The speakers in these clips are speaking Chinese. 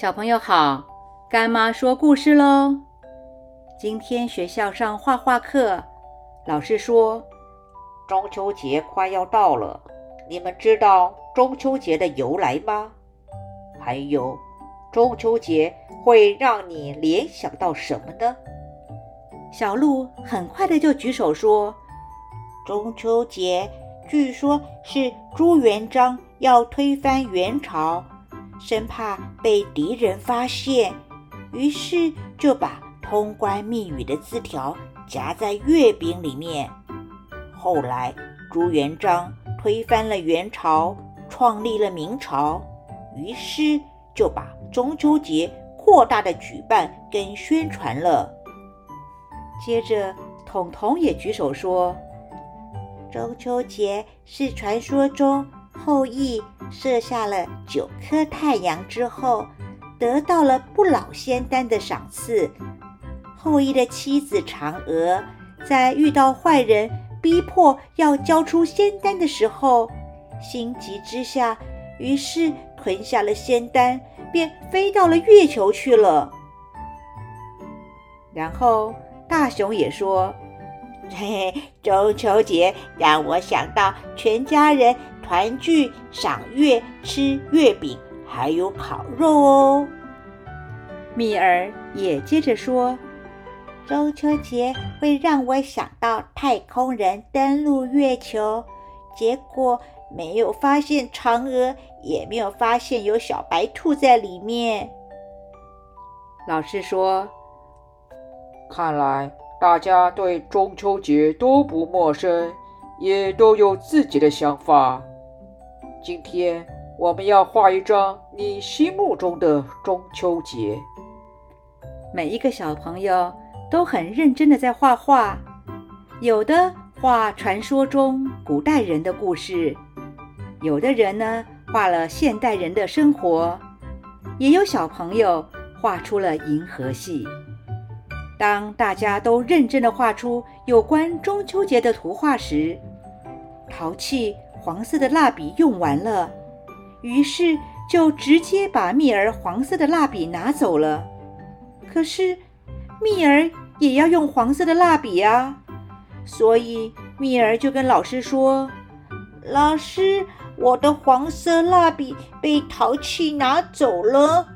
小朋友好，干妈说故事喽。今天学校上画画课，老师说中秋节快要到了，你们知道中秋节的由来吗？还有，中秋节会让你联想到什么呢？小鹿很快的就举手说：“中秋节据说是朱元璋要推翻元朝。”生怕被敌人发现，于是就把通关密语的字条夹在月饼里面。后来朱元璋推翻了元朝，创立了明朝，于是就把中秋节扩大的举办跟宣传了。接着，彤彤也举手说：“中秋节是传说中。”后羿射下了九颗太阳之后，得到了不老仙丹的赏赐。后羿的妻子嫦娥在遇到坏人逼迫要交出仙丹的时候，心急之下，于是吞下了仙丹，便飞到了月球去了。然后大雄也说：“嘿 嘿，中秋节让我想到全家人。”团聚、赏月、吃月饼，还有烤肉哦。蜜儿也接着说：“中秋节会让我想到太空人登陆月球，结果没有发现嫦娥，也没有发现有小白兔在里面。”老师说：“看来大家对中秋节都不陌生，也都有自己的想法。”今天我们要画一张你心目中的中秋节。每一个小朋友都很认真的在画画，有的画传说中古代人的故事，有的人呢画了现代人的生活，也有小朋友画出了银河系。当大家都认真的画出有关中秋节的图画时，淘气。黄色的蜡笔用完了，于是就直接把蜜儿黄色的蜡笔拿走了。可是蜜儿也要用黄色的蜡笔啊，所以蜜儿就跟老师说：“老师，我的黄色蜡笔被淘气拿走了。”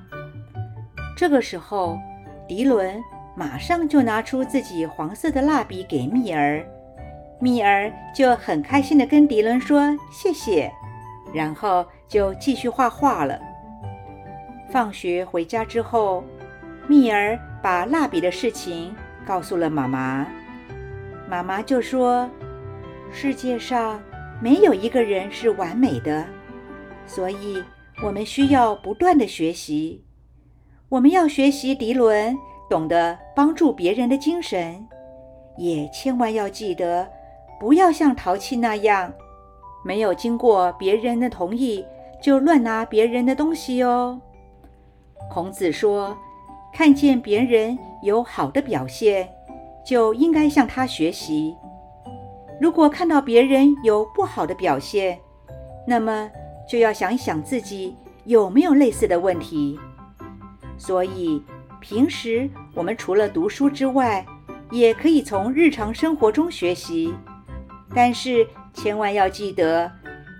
这个时候，迪伦马上就拿出自己黄色的蜡笔给蜜儿。蜜儿就很开心地跟迪伦说谢谢，然后就继续画画了。放学回家之后，蜜儿把蜡笔的事情告诉了妈妈，妈妈就说：“世界上没有一个人是完美的，所以我们需要不断的学习。我们要学习迪伦懂得帮助别人的精神，也千万要记得。”不要像淘气那样，没有经过别人的同意就乱拿别人的东西哦。孔子说：“看见别人有好的表现，就应该向他学习；如果看到别人有不好的表现，那么就要想一想自己有没有类似的问题。所以，平时我们除了读书之外，也可以从日常生活中学习。”但是千万要记得，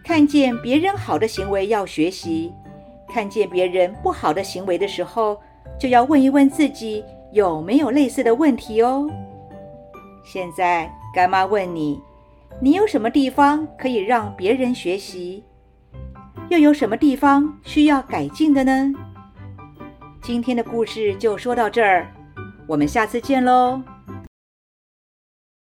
看见别人好的行为要学习，看见别人不好的行为的时候，就要问一问自己有没有类似的问题哦。现在干妈问你，你有什么地方可以让别人学习？又有什么地方需要改进的呢？今天的故事就说到这儿，我们下次见喽。